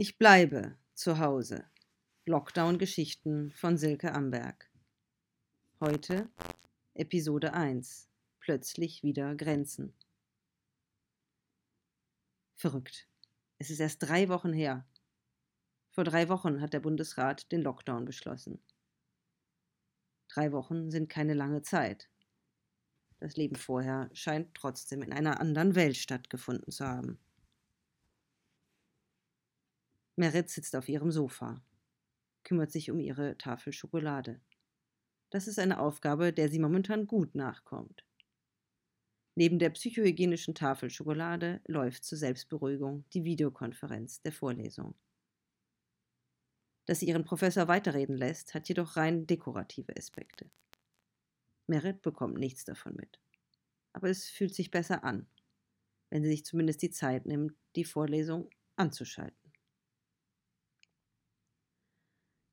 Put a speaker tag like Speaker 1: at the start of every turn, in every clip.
Speaker 1: Ich bleibe zu Hause. Lockdown-Geschichten von Silke Amberg. Heute Episode 1. Plötzlich wieder Grenzen. Verrückt. Es ist erst drei Wochen her. Vor drei Wochen hat der Bundesrat den Lockdown beschlossen. Drei Wochen sind keine lange Zeit. Das Leben vorher scheint trotzdem in einer anderen Welt stattgefunden zu haben. Merit sitzt auf ihrem Sofa, kümmert sich um ihre Tafel Schokolade. Das ist eine Aufgabe, der sie momentan gut nachkommt. Neben der psychohygienischen Tafel Schokolade läuft zur Selbstberuhigung die Videokonferenz der Vorlesung. Dass sie ihren Professor weiterreden lässt, hat jedoch rein dekorative Aspekte. Merit bekommt nichts davon mit. Aber es fühlt sich besser an, wenn sie sich zumindest die Zeit nimmt, die Vorlesung anzuschalten.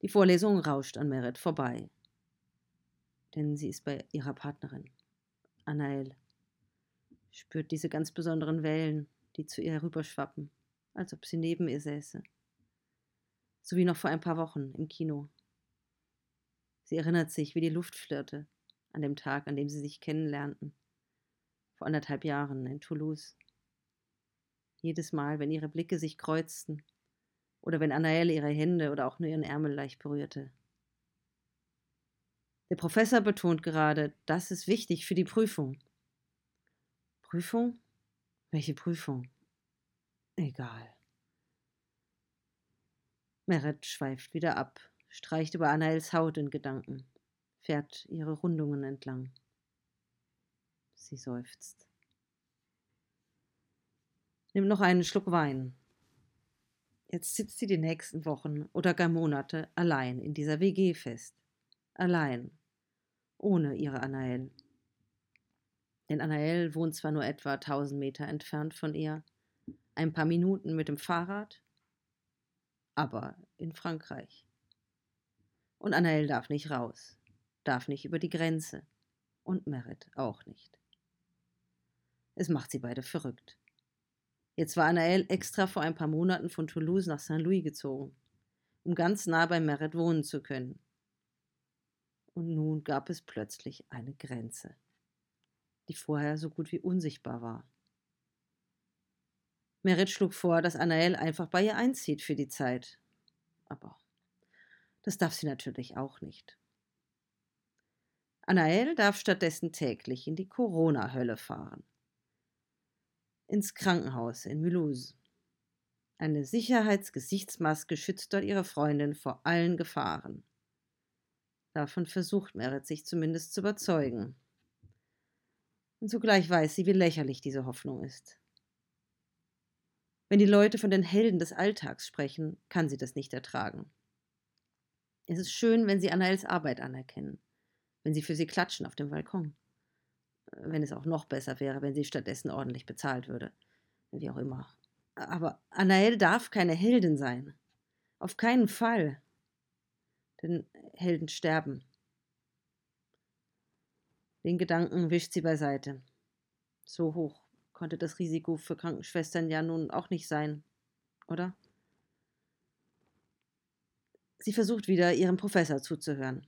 Speaker 1: Die Vorlesung rauscht an Merit vorbei. Denn sie ist bei ihrer Partnerin, Anael. Spürt diese ganz besonderen Wellen, die zu ihr herüberschwappen, als ob sie neben ihr säße. So wie noch vor ein paar Wochen im Kino. Sie erinnert sich, wie die Luft flirrte, an dem Tag, an dem sie sich kennenlernten. Vor anderthalb Jahren in Toulouse. Jedes Mal, wenn ihre Blicke sich kreuzten, oder wenn Anael ihre Hände oder auch nur ihren Ärmel leicht berührte. Der Professor betont gerade, das ist wichtig für die Prüfung. Prüfung? Welche Prüfung? Egal. Meret schweift wieder ab, streicht über Anaels Haut in Gedanken, fährt ihre Rundungen entlang. Sie seufzt. Nimmt noch einen Schluck Wein, Jetzt sitzt sie die nächsten Wochen oder gar Monate allein in dieser WG fest. Allein. Ohne ihre Anael. Denn Anael wohnt zwar nur etwa 1000 Meter entfernt von ihr, ein paar Minuten mit dem Fahrrad, aber in Frankreich. Und Anael darf nicht raus, darf nicht über die Grenze und Merit auch nicht. Es macht sie beide verrückt. Jetzt war Anaël extra vor ein paar Monaten von Toulouse nach Saint-Louis gezogen, um ganz nah bei Meret wohnen zu können. Und nun gab es plötzlich eine Grenze, die vorher so gut wie unsichtbar war. Merit schlug vor, dass Anaël einfach bei ihr einzieht für die Zeit. Aber das darf sie natürlich auch nicht. Anaël darf stattdessen täglich in die Corona-Hölle fahren ins Krankenhaus in Mulhouse. Eine Sicherheitsgesichtsmaske schützt dort ihre Freundin vor allen Gefahren. Davon versucht Merit sich zumindest zu überzeugen. Und zugleich weiß sie, wie lächerlich diese Hoffnung ist. Wenn die Leute von den Helden des Alltags sprechen, kann sie das nicht ertragen. Es ist schön, wenn sie Annaels Arbeit anerkennen, wenn sie für sie klatschen auf dem Balkon wenn es auch noch besser wäre, wenn sie stattdessen ordentlich bezahlt würde. Wie auch immer. Aber Anael darf keine Heldin sein. Auf keinen Fall. Denn Helden sterben. Den Gedanken wischt sie beiseite. So hoch konnte das Risiko für Krankenschwestern ja nun auch nicht sein, oder? Sie versucht wieder, ihrem Professor zuzuhören.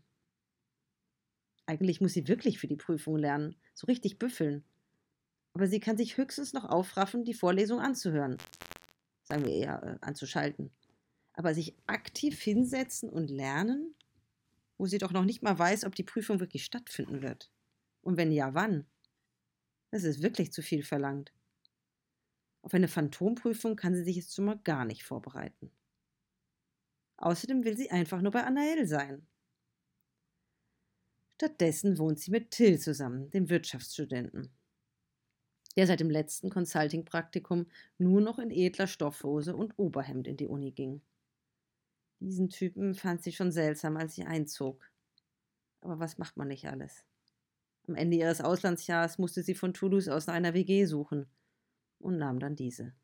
Speaker 1: Eigentlich muss sie wirklich für die Prüfung lernen, so richtig büffeln. Aber sie kann sich höchstens noch aufraffen, die Vorlesung anzuhören. Sagen wir eher äh, anzuschalten. Aber sich aktiv hinsetzen und lernen, wo sie doch noch nicht mal weiß, ob die Prüfung wirklich stattfinden wird. Und wenn ja, wann? Das ist wirklich zu viel verlangt. Auf eine Phantomprüfung kann sie sich jetzt schon mal gar nicht vorbereiten. Außerdem will sie einfach nur bei Anael sein. Stattdessen wohnt sie mit Till zusammen, dem Wirtschaftsstudenten, der seit dem letzten Consulting-Praktikum nur noch in edler Stoffhose und Oberhemd in die Uni ging. Diesen Typen fand sie schon seltsam, als sie einzog. Aber was macht man nicht alles? Am Ende ihres Auslandsjahres musste sie von Toulouse aus nach einer WG suchen und nahm dann diese.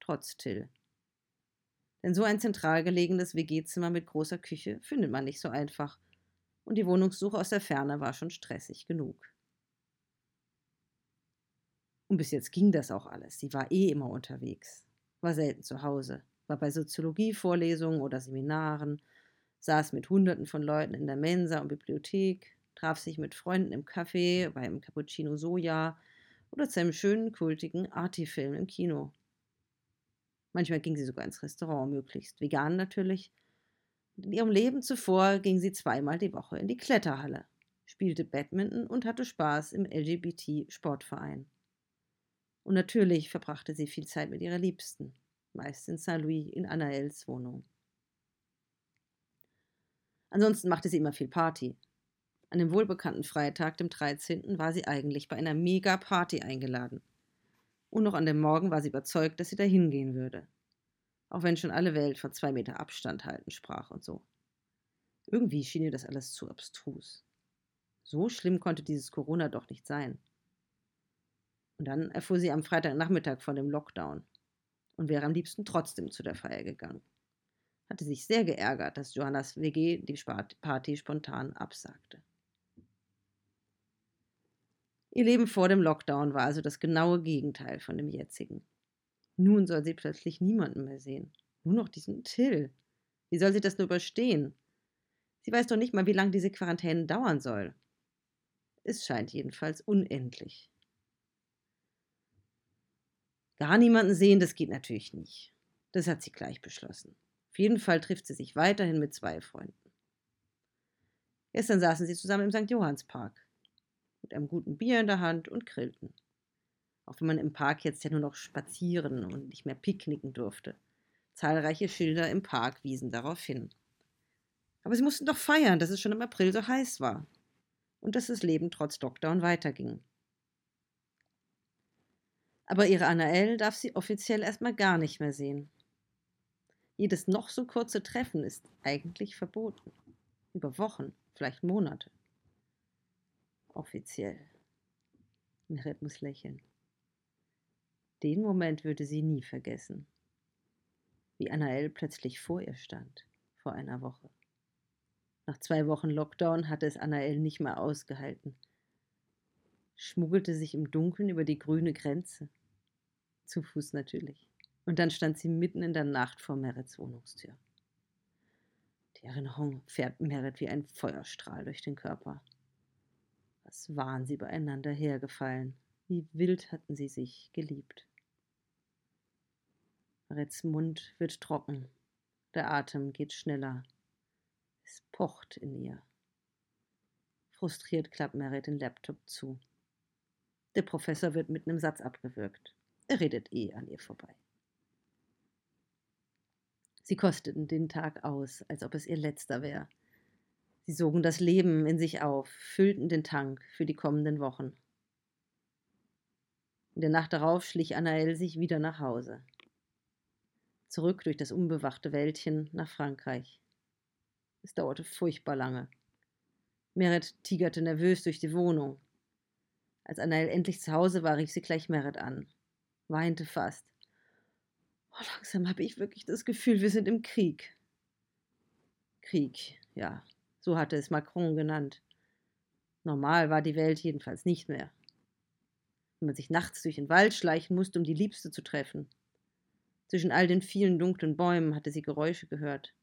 Speaker 1: Trotz Till. Denn so ein zentral gelegenes WG-Zimmer mit großer Küche findet man nicht so einfach und die Wohnungssuche aus der Ferne war schon stressig genug. Und bis jetzt ging das auch alles. Sie war eh immer unterwegs, war selten zu Hause, war bei Soziologievorlesungen oder Seminaren, saß mit Hunderten von Leuten in der Mensa und Bibliothek, traf sich mit Freunden im Café, beim Cappuccino Soja oder zu einem schönen, kultigen Arti-Film im Kino. Manchmal ging sie sogar ins Restaurant, möglichst vegan natürlich. In ihrem Leben zuvor ging sie zweimal die Woche in die Kletterhalle, spielte Badminton und hatte Spaß im LGBT-Sportverein. Und natürlich verbrachte sie viel Zeit mit ihrer Liebsten, meist in Saint-Louis in Anaels Wohnung. Ansonsten machte sie immer viel Party. An dem wohlbekannten Freitag, dem 13., war sie eigentlich bei einer Mega-Party eingeladen. Und noch an dem Morgen war sie überzeugt, dass sie dahin gehen würde. Auch wenn schon alle Welt von zwei Meter Abstand halten sprach und so. Irgendwie schien ihr das alles zu abstrus. So schlimm konnte dieses Corona doch nicht sein. Und dann erfuhr sie am Freitagnachmittag von dem Lockdown und wäre am liebsten trotzdem zu der Feier gegangen. Hatte sich sehr geärgert, dass Johannas WG die Party spontan absagte. Ihr Leben vor dem Lockdown war also das genaue Gegenteil von dem jetzigen. Nun soll sie plötzlich niemanden mehr sehen. Nur noch diesen Till. Wie soll sie das nur überstehen? Sie weiß doch nicht mal, wie lange diese Quarantäne dauern soll. Es scheint jedenfalls unendlich. Gar niemanden sehen, das geht natürlich nicht. Das hat sie gleich beschlossen. Auf jeden Fall trifft sie sich weiterhin mit zwei Freunden. Gestern saßen sie zusammen im St. Johannspark mit einem guten Bier in der Hand und grillten. Auch wenn man im Park jetzt ja nur noch spazieren und nicht mehr picknicken durfte. Zahlreiche Schilder im Park wiesen darauf hin. Aber sie mussten doch feiern, dass es schon im April so heiß war und dass das Leben trotz Lockdown weiterging. Aber ihre Annael darf sie offiziell erstmal gar nicht mehr sehen. Jedes noch so kurze Treffen ist eigentlich verboten. Über Wochen, vielleicht Monate. Offiziell. Meret muss lächeln. Den Moment würde sie nie vergessen. Wie Annael plötzlich vor ihr stand, vor einer Woche. Nach zwei Wochen Lockdown hatte es Annael nicht mehr ausgehalten. Schmuggelte sich im Dunkeln über die grüne Grenze. Zu Fuß natürlich. Und dann stand sie mitten in der Nacht vor Merits Wohnungstür. Die Erinnerung fährt Merit wie ein Feuerstrahl durch den Körper. Was waren sie beieinander hergefallen? Wie wild hatten sie sich geliebt. Merits Mund wird trocken. Der Atem geht schneller. Es pocht in ihr. Frustriert klappt Merit den Laptop zu. Der Professor wird mit einem Satz abgewürgt. Er redet eh an ihr vorbei. Sie kosteten den Tag aus, als ob es ihr letzter wäre. Sie sogen das Leben in sich auf, füllten den Tank für die kommenden Wochen. In der Nacht darauf schlich Anael sich wieder nach Hause. Zurück durch das unbewachte Wäldchen nach Frankreich. Es dauerte furchtbar lange. Meret tigerte nervös durch die Wohnung. Als Anael endlich zu Hause war, rief sie gleich Meret an weinte fast. Oh, langsam habe ich wirklich das Gefühl, wir sind im Krieg. Krieg, ja, so hatte es Macron genannt. Normal war die Welt jedenfalls nicht mehr. Wenn man sich nachts durch den Wald schleichen musste, um die Liebste zu treffen. Zwischen all den vielen dunklen Bäumen hatte sie Geräusche gehört,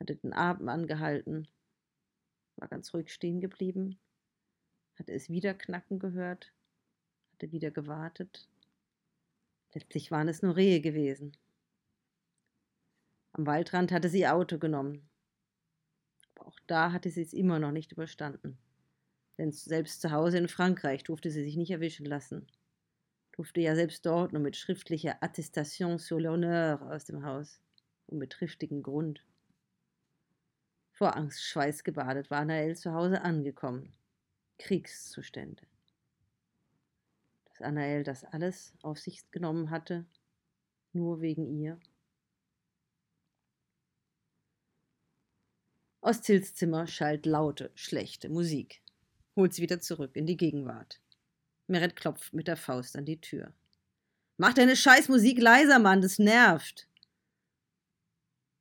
Speaker 1: hatte den Atem angehalten, war ganz ruhig stehen geblieben, hatte es wieder knacken gehört, hatte wieder gewartet, Letztlich waren es nur Rehe gewesen. Am Waldrand hatte sie Auto genommen. Aber auch da hatte sie es immer noch nicht überstanden. Denn selbst zu Hause in Frankreich durfte sie sich nicht erwischen lassen. Durfte ja selbst dort nur mit schriftlicher Attestation sur l'honneur aus dem Haus und mit triftigem Grund. Vor Angst schweißgebadet war Nael zu Hause angekommen. Kriegszustände dass Anael das alles auf sich genommen hatte, nur wegen ihr. Aus Tills Zimmer schallt laute, schlechte Musik. Holt sie wieder zurück in die Gegenwart. Meret klopft mit der Faust an die Tür. Mach deine scheiß Musik leiser, Mann, das nervt.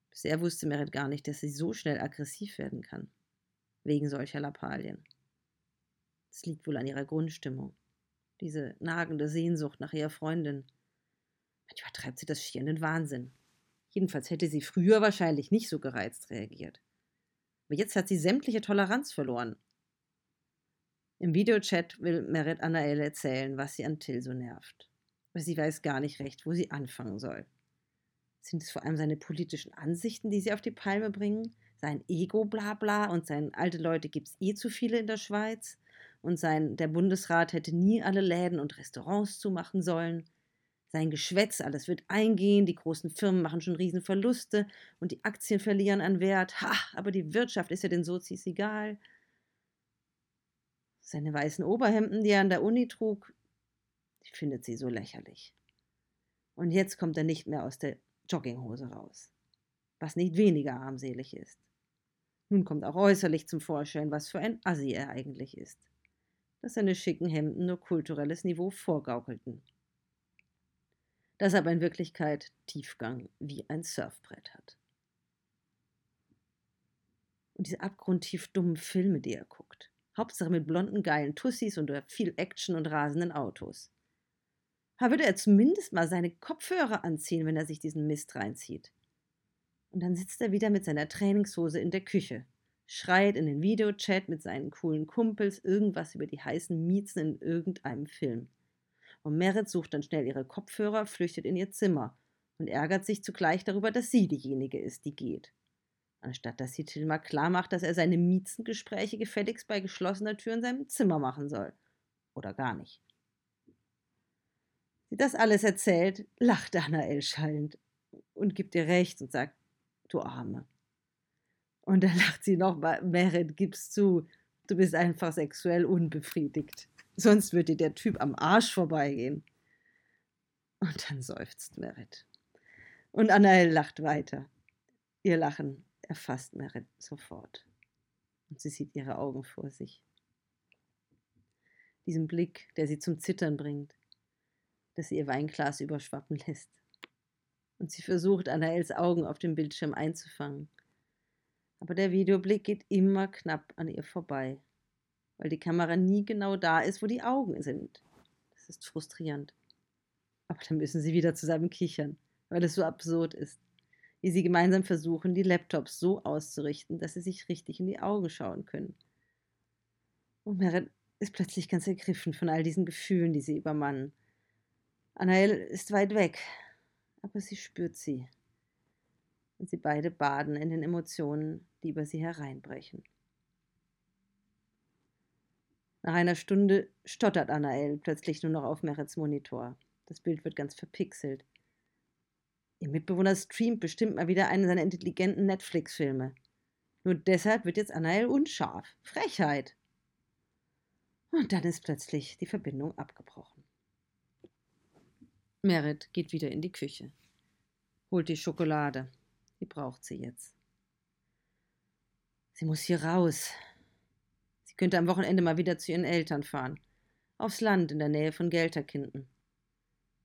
Speaker 1: Bisher wusste Meret gar nicht, dass sie so schnell aggressiv werden kann. Wegen solcher Lappalien. Es liegt wohl an ihrer Grundstimmung diese nagende Sehnsucht nach ihrer Freundin. Manchmal treibt sie das schier in den Wahnsinn. Jedenfalls hätte sie früher wahrscheinlich nicht so gereizt reagiert. Aber jetzt hat sie sämtliche Toleranz verloren. Im Videochat will Merit Anael erzählen, was sie an Till so nervt. Aber sie weiß gar nicht recht, wo sie anfangen soll. Sind es vor allem seine politischen Ansichten, die sie auf die Palme bringen? Sein Ego-Blabla und sein alte Leute gibt es eh zu viele in der Schweiz? Und sein, der Bundesrat hätte nie alle Läden und Restaurants zumachen sollen? Sein Geschwätz, alles wird eingehen, die großen Firmen machen schon Riesenverluste und die Aktien verlieren an Wert. Ha, aber die Wirtschaft ist ja den Sozis egal. Seine weißen Oberhemden, die er an der Uni trug, die findet sie so lächerlich. Und jetzt kommt er nicht mehr aus der Jogginghose raus, was nicht weniger armselig ist. Nun kommt auch äußerlich zum Vorschein, was für ein Assi er eigentlich ist. Dass seine schicken Hemden nur kulturelles Niveau vorgaukelten. Dass er aber in Wirklichkeit Tiefgang wie ein Surfbrett hat. Und diese abgrundtief dummen Filme, die er guckt. Hauptsache mit blonden, geilen Tussis und viel Action und rasenden Autos. Da würde er zumindest mal seine Kopfhörer anziehen, wenn er sich diesen Mist reinzieht. Und dann sitzt er wieder mit seiner Trainingshose in der Küche, schreit in den Videochat mit seinen coolen Kumpels irgendwas über die heißen Miezen in irgendeinem Film. Und Merit sucht dann schnell ihre Kopfhörer, flüchtet in ihr Zimmer und ärgert sich zugleich darüber, dass sie diejenige ist, die geht. Anstatt dass sie Tilma klar macht, dass er seine Miezengespräche gefälligst bei geschlossener Tür in seinem Zimmer machen soll. Oder gar nicht sie das alles erzählt, lacht Annael schallend und gibt ihr recht und sagt, du Arme. Und dann lacht sie nochmal, Merit, gib's zu, du bist einfach sexuell unbefriedigt. Sonst würde dir der Typ am Arsch vorbeigehen. Und dann seufzt Merit. Und Annael lacht weiter. Ihr Lachen erfasst Merit sofort. Und sie sieht ihre Augen vor sich. Diesen Blick, der sie zum Zittern bringt das ihr Weinglas überschwappen lässt. Und sie versucht, Annaels Augen auf dem Bildschirm einzufangen. Aber der Videoblick geht immer knapp an ihr vorbei, weil die Kamera nie genau da ist, wo die Augen sind. Das ist frustrierend. Aber dann müssen sie wieder zusammen kichern, weil es so absurd ist, wie sie gemeinsam versuchen, die Laptops so auszurichten, dass sie sich richtig in die Augen schauen können. Und Merit ist plötzlich ganz ergriffen von all diesen Gefühlen, die sie übermannen Anael ist weit weg, aber sie spürt sie. Und sie beide baden in den Emotionen, die über sie hereinbrechen. Nach einer Stunde stottert Anael plötzlich nur noch auf Merits Monitor. Das Bild wird ganz verpixelt. Ihr Mitbewohner streamt bestimmt mal wieder einen seiner intelligenten Netflix-Filme. Nur deshalb wird jetzt Anael unscharf. Frechheit! Und dann ist plötzlich die Verbindung abgebrochen. Merit geht wieder in die Küche, holt die Schokolade. Die braucht sie jetzt. Sie muss hier raus. Sie könnte am Wochenende mal wieder zu ihren Eltern fahren. Aufs Land in der Nähe von Gelterkinden.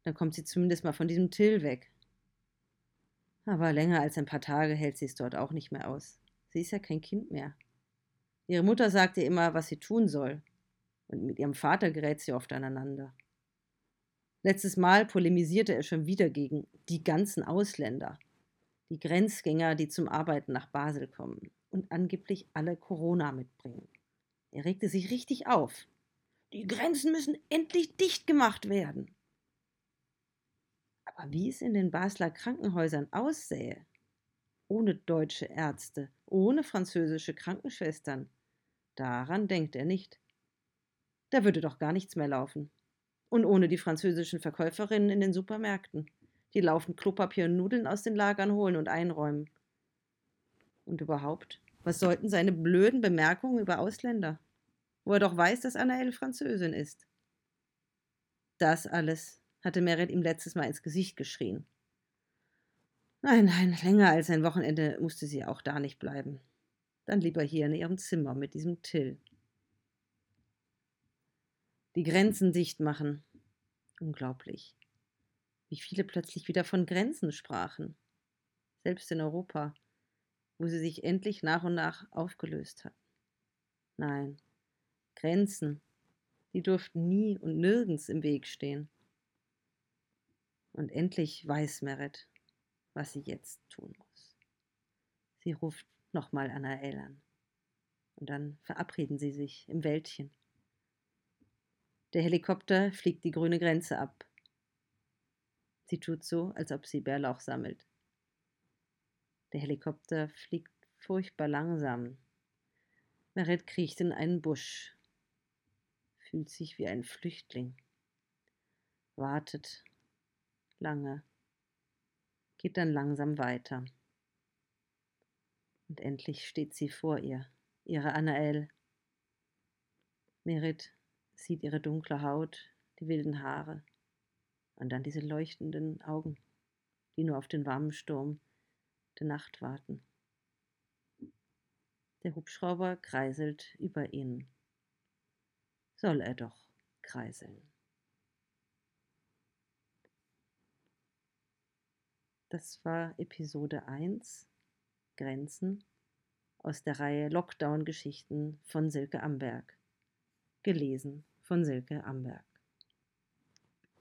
Speaker 1: Dann kommt sie zumindest mal von diesem Till weg. Aber länger als ein paar Tage hält sie es dort auch nicht mehr aus. Sie ist ja kein Kind mehr. Ihre Mutter sagt ihr immer, was sie tun soll. Und mit ihrem Vater gerät sie oft aneinander. Letztes Mal polemisierte er schon wieder gegen die ganzen Ausländer, die Grenzgänger, die zum Arbeiten nach Basel kommen und angeblich alle Corona mitbringen. Er regte sich richtig auf. Die Grenzen müssen endlich dicht gemacht werden. Wie es in den Basler Krankenhäusern aussähe, ohne deutsche Ärzte, ohne französische Krankenschwestern, daran denkt er nicht. Da würde doch gar nichts mehr laufen. Und ohne die französischen Verkäuferinnen in den Supermärkten, die laufend Klopapier und Nudeln aus den Lagern holen und einräumen. Und überhaupt, was sollten seine blöden Bemerkungen über Ausländer, wo er doch weiß, dass Annaelle Französin ist? Das alles hatte Merit ihm letztes Mal ins Gesicht geschrien. Nein, nein, länger als ein Wochenende musste sie auch da nicht bleiben. Dann lieber hier in ihrem Zimmer mit diesem Till die Grenzen dicht machen. Unglaublich. Wie viele plötzlich wieder von Grenzen sprachen. Selbst in Europa, wo sie sich endlich nach und nach aufgelöst hatten. Nein, Grenzen, die durften nie und nirgends im Weg stehen. Und endlich weiß Merit, was sie jetzt tun muss. Sie ruft nochmal Anael an. Und dann verabreden sie sich im Wäldchen. Der Helikopter fliegt die grüne Grenze ab. Sie tut so, als ob sie Bärlauch sammelt. Der Helikopter fliegt furchtbar langsam. Meret kriecht in einen Busch, fühlt sich wie ein Flüchtling, wartet lange, geht dann langsam weiter. Und endlich steht sie vor ihr, ihre Anael. Merit sieht ihre dunkle Haut, die wilden Haare und dann diese leuchtenden Augen, die nur auf den warmen Sturm der Nacht warten. Der Hubschrauber kreiselt über ihnen. Soll er doch kreiseln. Das war Episode 1 Grenzen aus der Reihe Lockdown-Geschichten von Silke Amberg. Gelesen von Silke Amberg.